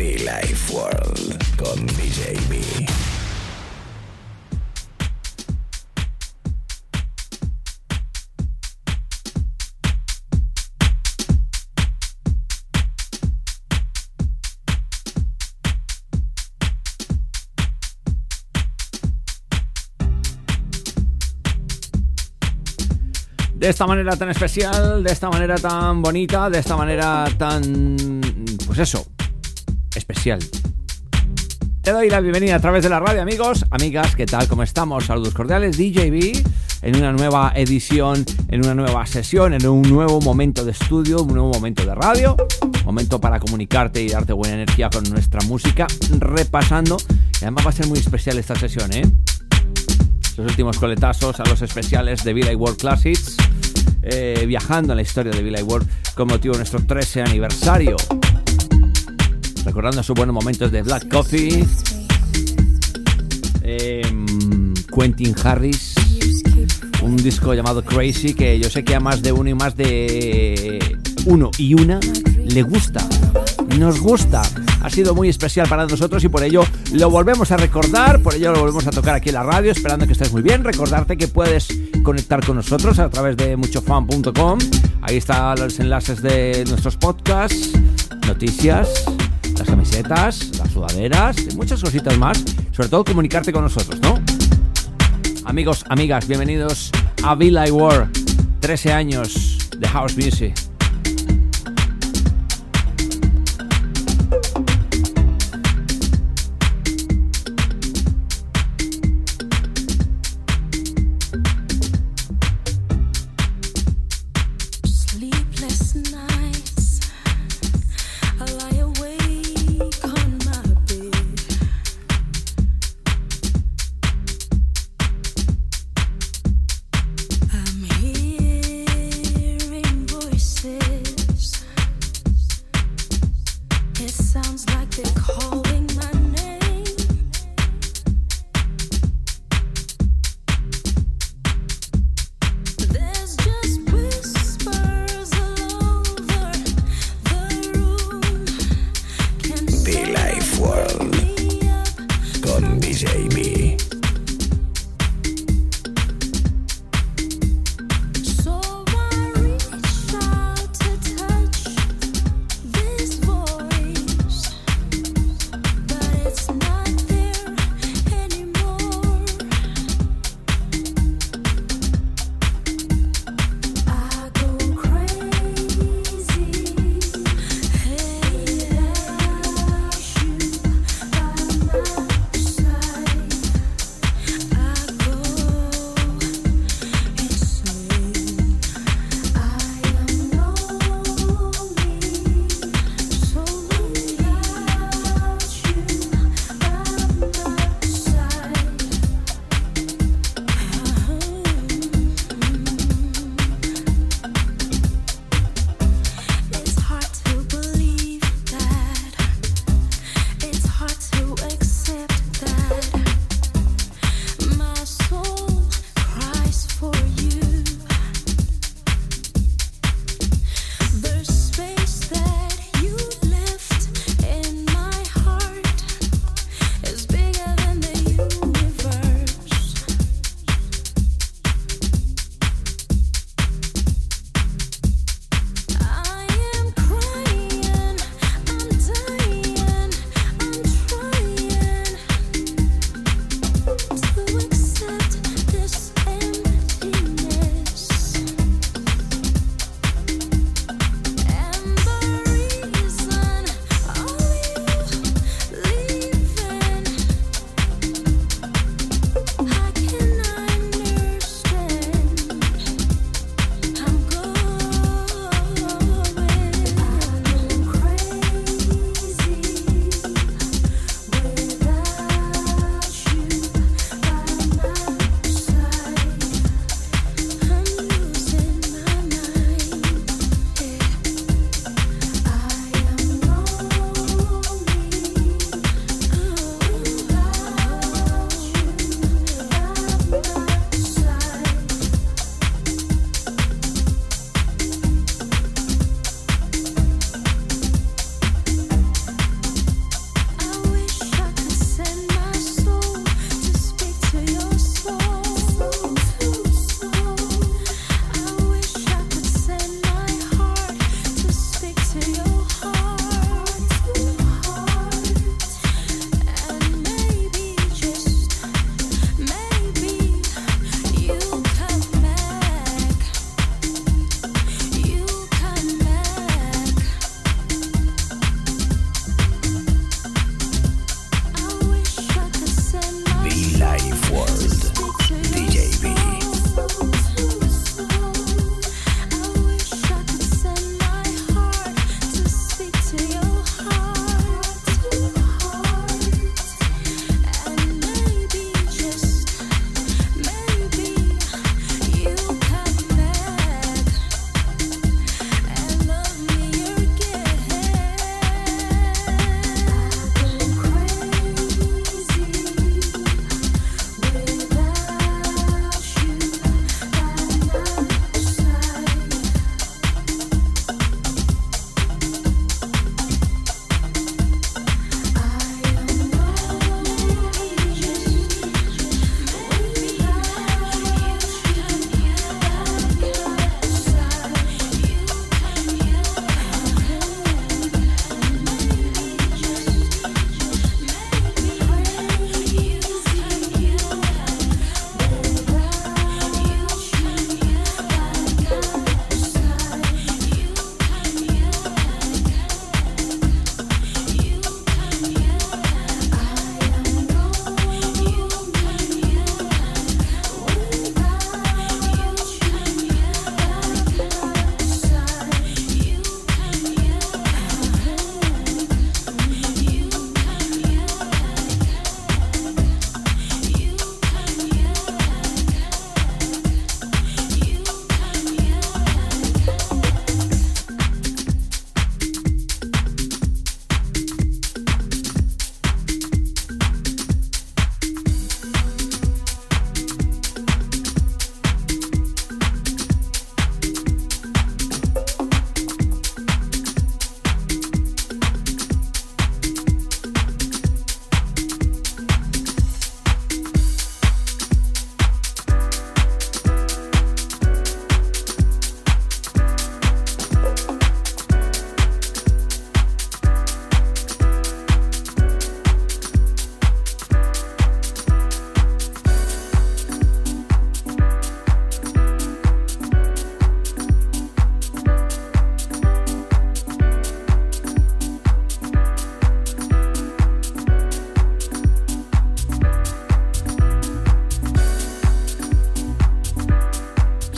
Be Life World con DJ B. De esta manera tan especial, de esta manera tan bonita, de esta manera tan... pues eso, especial. Te doy la bienvenida a través de la radio, amigos, amigas, ¿qué tal? ¿Cómo estamos? Saludos cordiales, DJB, en una nueva edición, en una nueva sesión, en un nuevo momento de estudio, un nuevo momento de radio, momento para comunicarte y darte buena energía con nuestra música, repasando, y además va a ser muy especial esta sesión, ¿eh? Los últimos coletazos a los especiales de Villa World Classics, eh, viajando en la historia de Villa World con motivo de nuestro 13 aniversario recordando sus buenos momentos de Black Coffee, eh, Quentin Harris, un disco llamado Crazy que yo sé que a más de uno y más de uno y una le gusta, nos gusta. Ha sido muy especial para nosotros y por ello lo volvemos a recordar, por ello lo volvemos a tocar aquí en la radio, esperando que estés muy bien. Recordarte que puedes conectar con nosotros a través de muchofan.com. Ahí están los enlaces de nuestros podcasts, noticias, las camisetas, las sudaderas y muchas cositas más. Sobre todo comunicarte con nosotros, ¿no? Amigos, amigas, bienvenidos a Villa War. 13 años de House Music.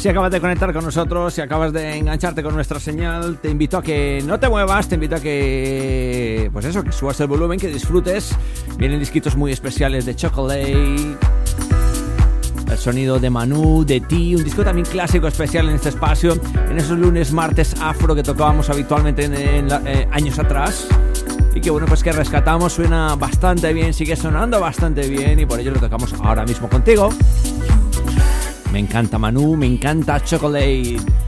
Si acabas de conectar con nosotros, si acabas de engancharte con nuestra señal, te invito a que no te muevas, te invito a que, pues eso, que subas el volumen, que disfrutes. Vienen disquitos muy especiales de Chocolate, el sonido de Manu, de Ti, un disco también clásico especial en este espacio, en esos lunes, martes afro que tocábamos habitualmente en, en la, eh, años atrás. Y que bueno, pues que rescatamos, suena bastante bien, sigue sonando bastante bien y por ello lo tocamos ahora mismo contigo. Me encanta Manu, me encanta Chocolate.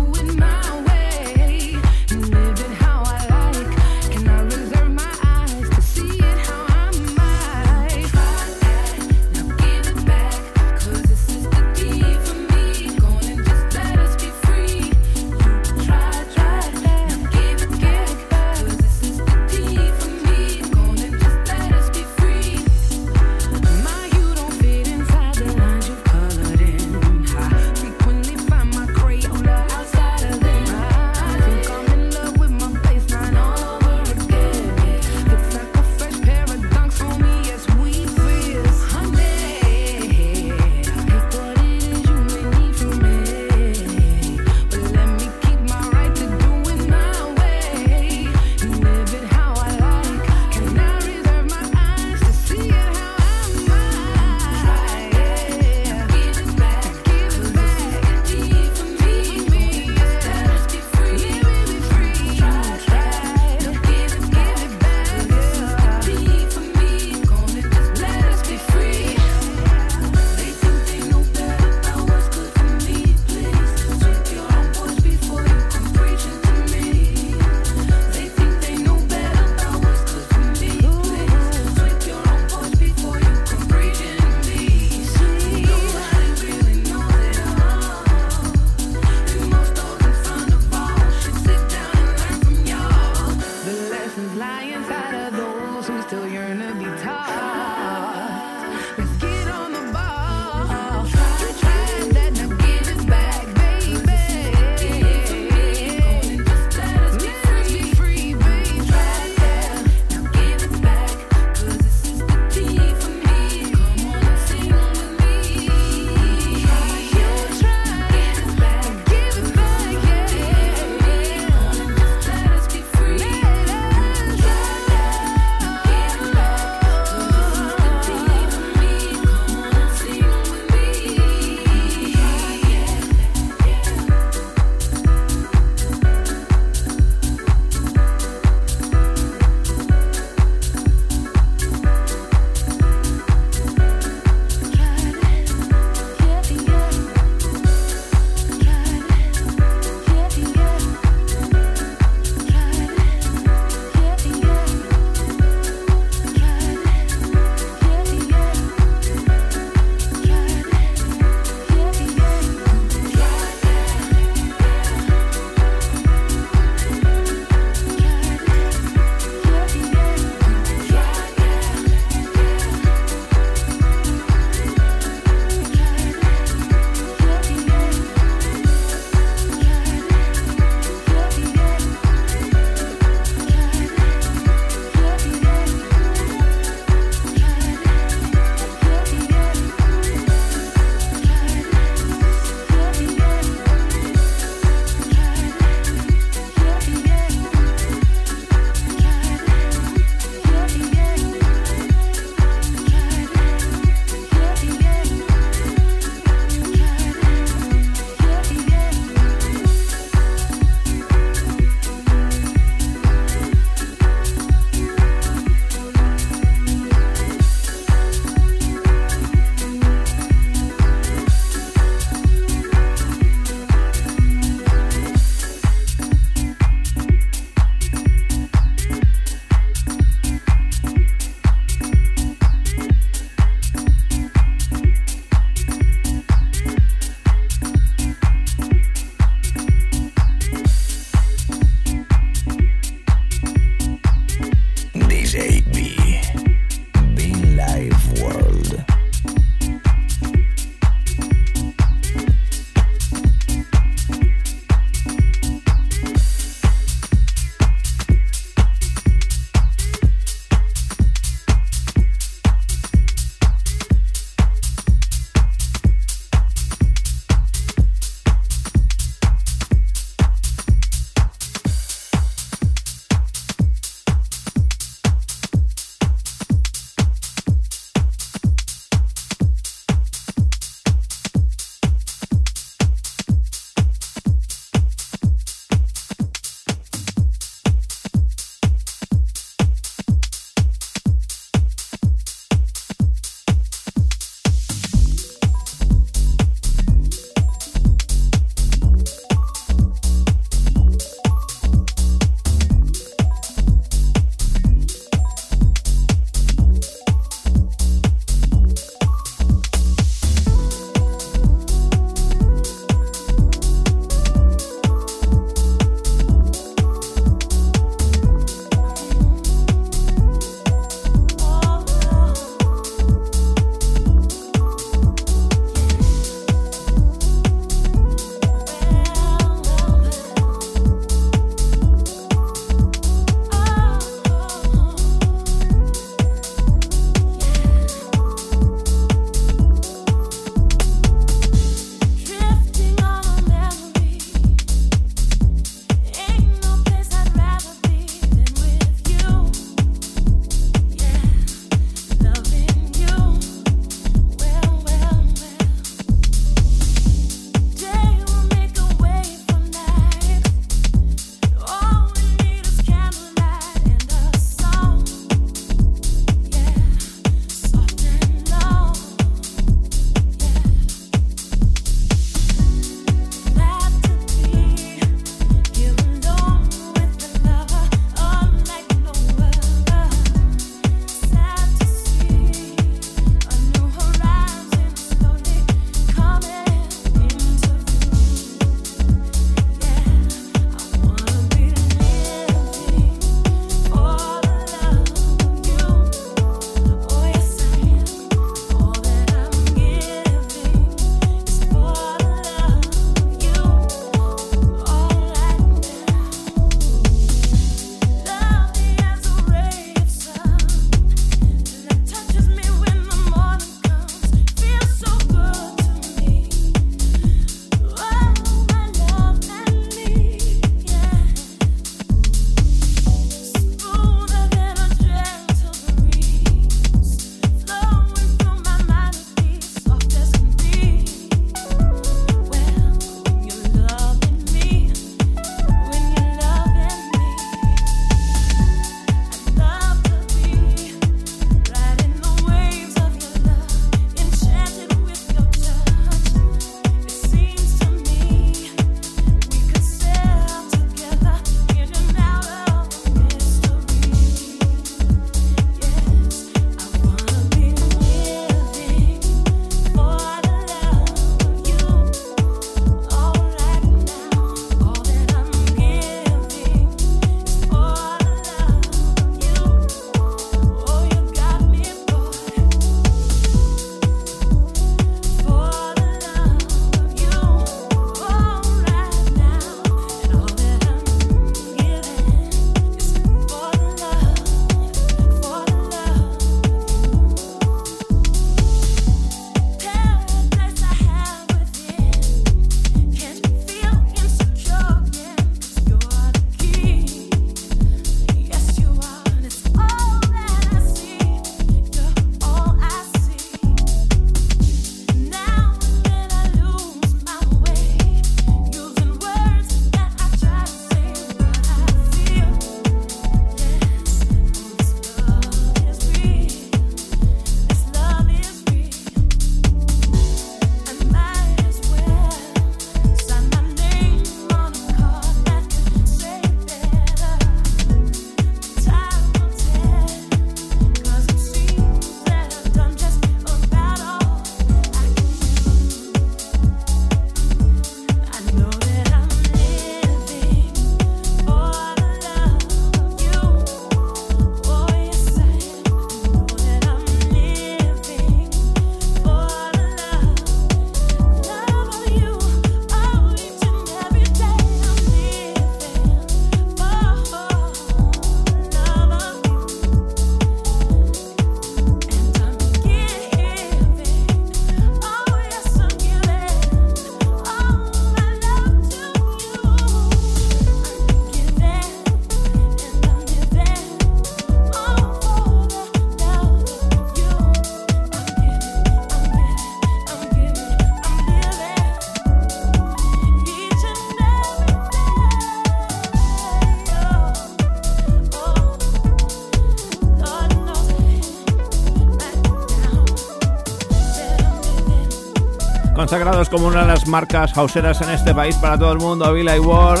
Consagrados como una de las marcas houseeras en este país para todo el mundo, Billy Ward.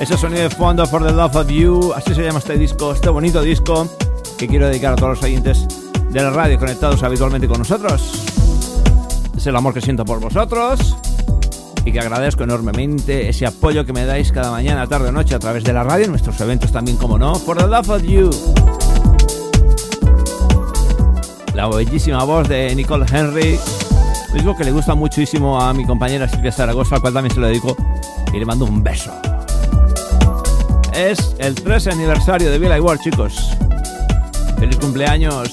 Ese sonido de fondo For the Love of You, así se llama este disco, este bonito disco que quiero dedicar a todos los oyentes de la radio conectados habitualmente con nosotros. Es el amor que siento por vosotros y que agradezco enormemente ese apoyo que me dais cada mañana, tarde o noche a través de la radio, nuestros eventos también, como no, For the Love of You. La bellísima voz de Nicole Henry, mismo que le gusta muchísimo a mi compañera Silvia Zaragoza, al cual también se lo dedico y le mando un beso. Es el 13 aniversario de Bill Ward, chicos. ¡Feliz cumpleaños!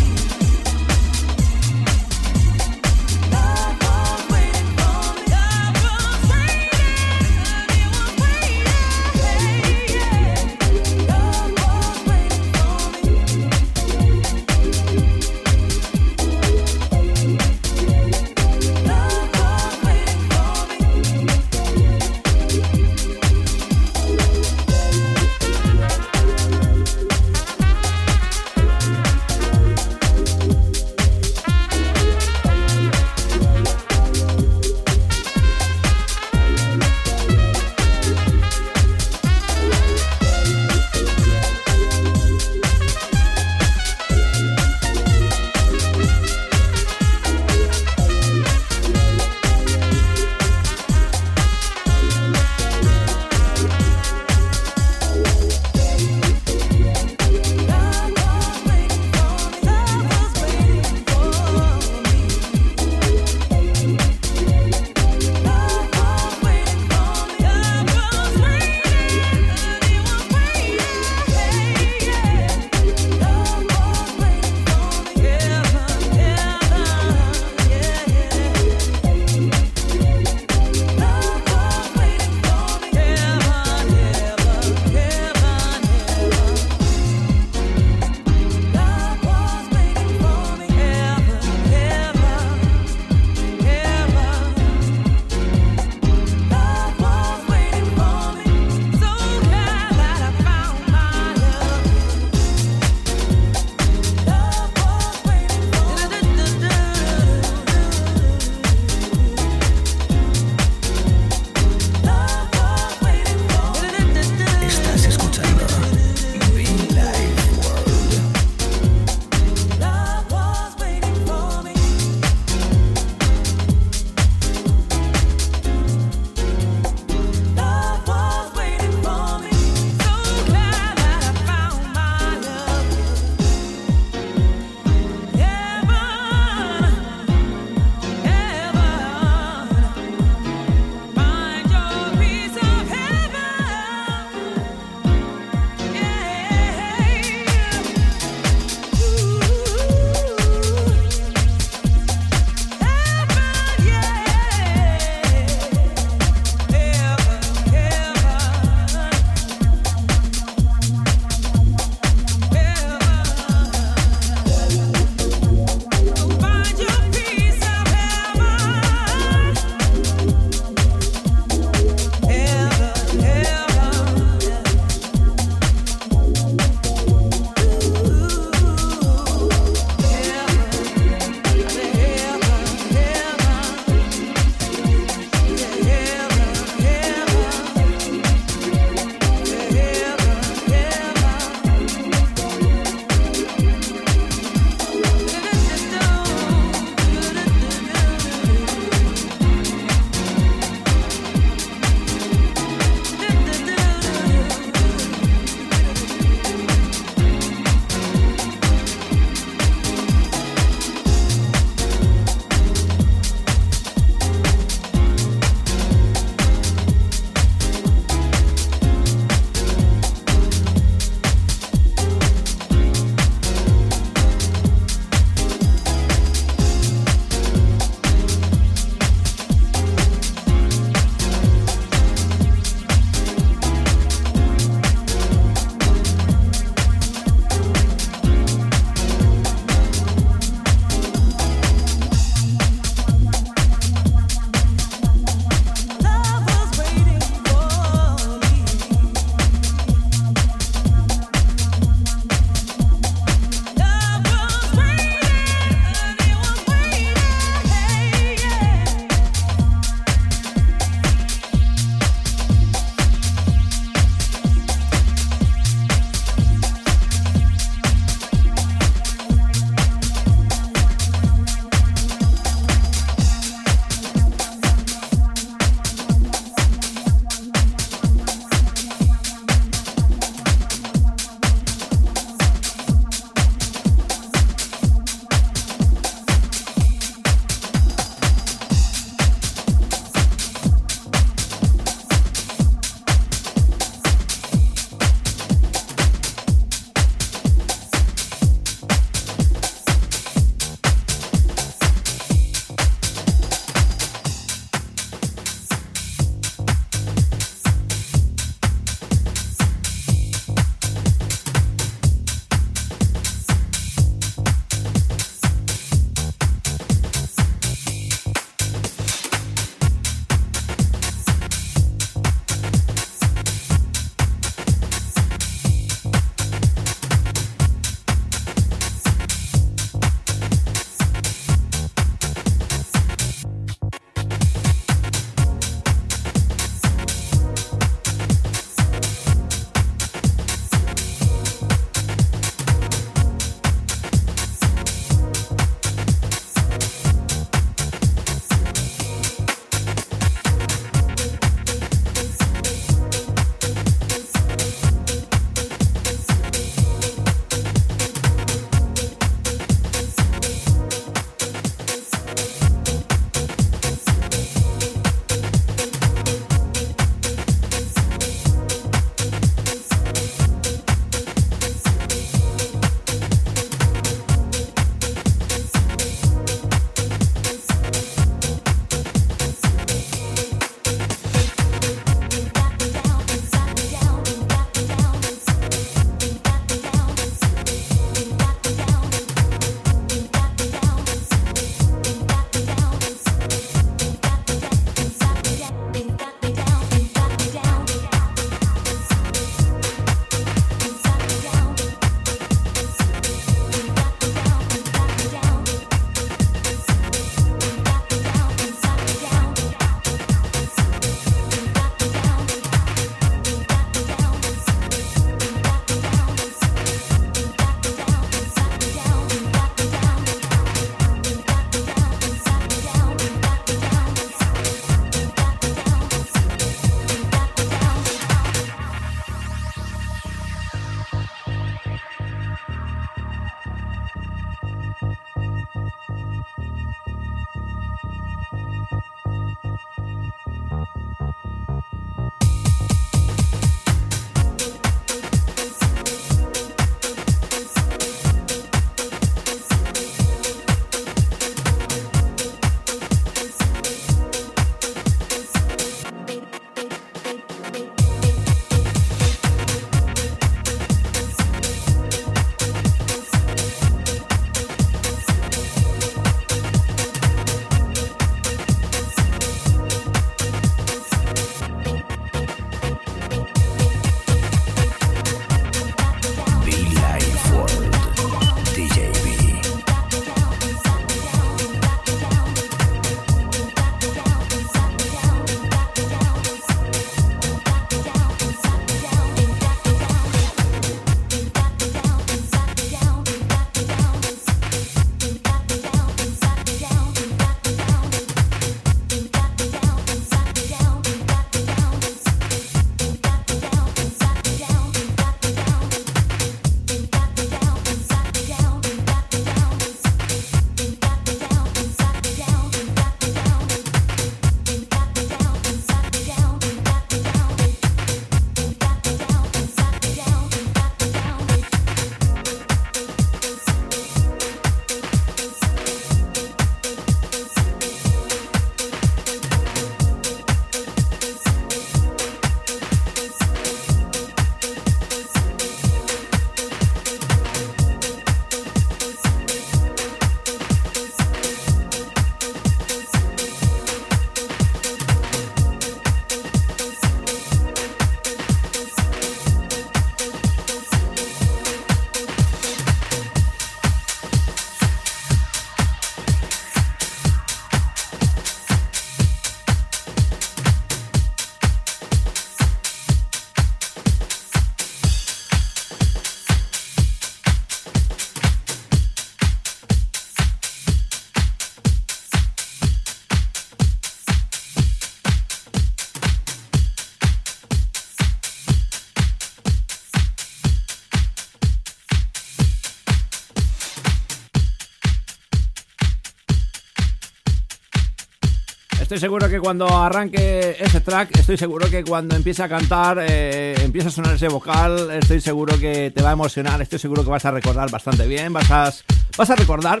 Estoy seguro que cuando arranque ese track, estoy seguro que cuando empiece a cantar, eh, empieza a sonar ese vocal, estoy seguro que te va a emocionar, estoy seguro que vas a recordar bastante bien, vas a, vas a recordar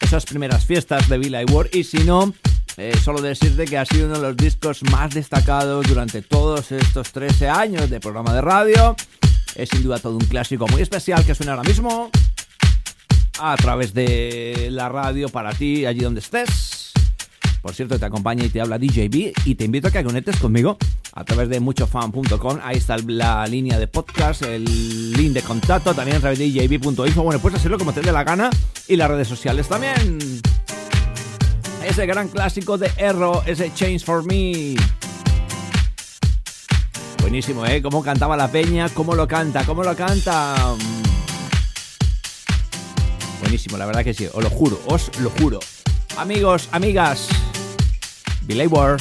esas primeras fiestas de Billy Ward y si no, eh, solo decirte que ha sido uno de los discos más destacados durante todos estos 13 años de programa de radio. Es sin duda todo un clásico muy especial que suena ahora mismo a través de la radio para ti, allí donde estés. Por cierto, te acompaña y te habla DJB y te invito a que conectes conmigo a través de muchofan.com. Ahí está la línea de podcast, el link de contacto, también a través de djb.info. Bueno, puedes hacerlo como te dé la gana y las redes sociales también. Ese gran clásico de Erro, ese Change for Me. Buenísimo, ¿eh? Cómo cantaba la peña, cómo lo canta, cómo lo canta. Buenísimo, la verdad que sí, os lo juro, os lo juro. Amigos, amigas, Billy Ward.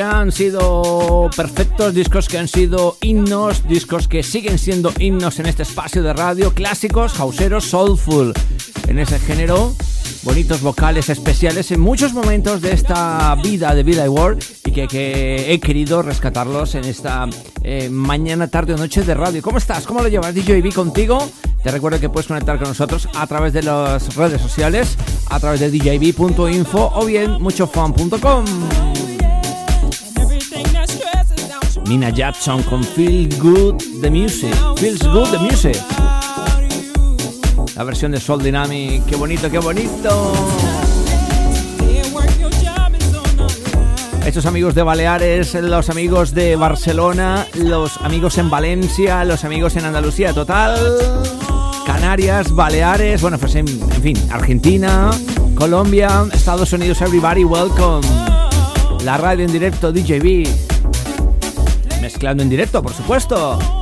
Que han sido perfectos, discos que han sido himnos, discos que siguen siendo himnos en este espacio de radio, clásicos, houseeros, soulful, en ese género, bonitos vocales especiales en muchos momentos de esta vida de Vida y World y que, que, he querido rescatarlos en esta eh, mañana, tarde o noche de radio. ¿Cómo estás? ¿Cómo lo llevas? DJB contigo. Te recuerdo que puedes conectar con nosotros a través de las redes sociales, a través de djb.info o bien muchofan.com. Nina Jackson con Feel Good the Music. Feels Good the Music. La versión de Soul Dynamic. ¡Qué bonito, qué bonito! Estos amigos de Baleares, los amigos de Barcelona, los amigos en Valencia, los amigos en Andalucía, total. Canarias, Baleares, bueno, pues en, fin, Argentina, Colombia, Estados Unidos, everybody, welcome. La radio en directo, DJB. Mezclando en directo, por supuesto.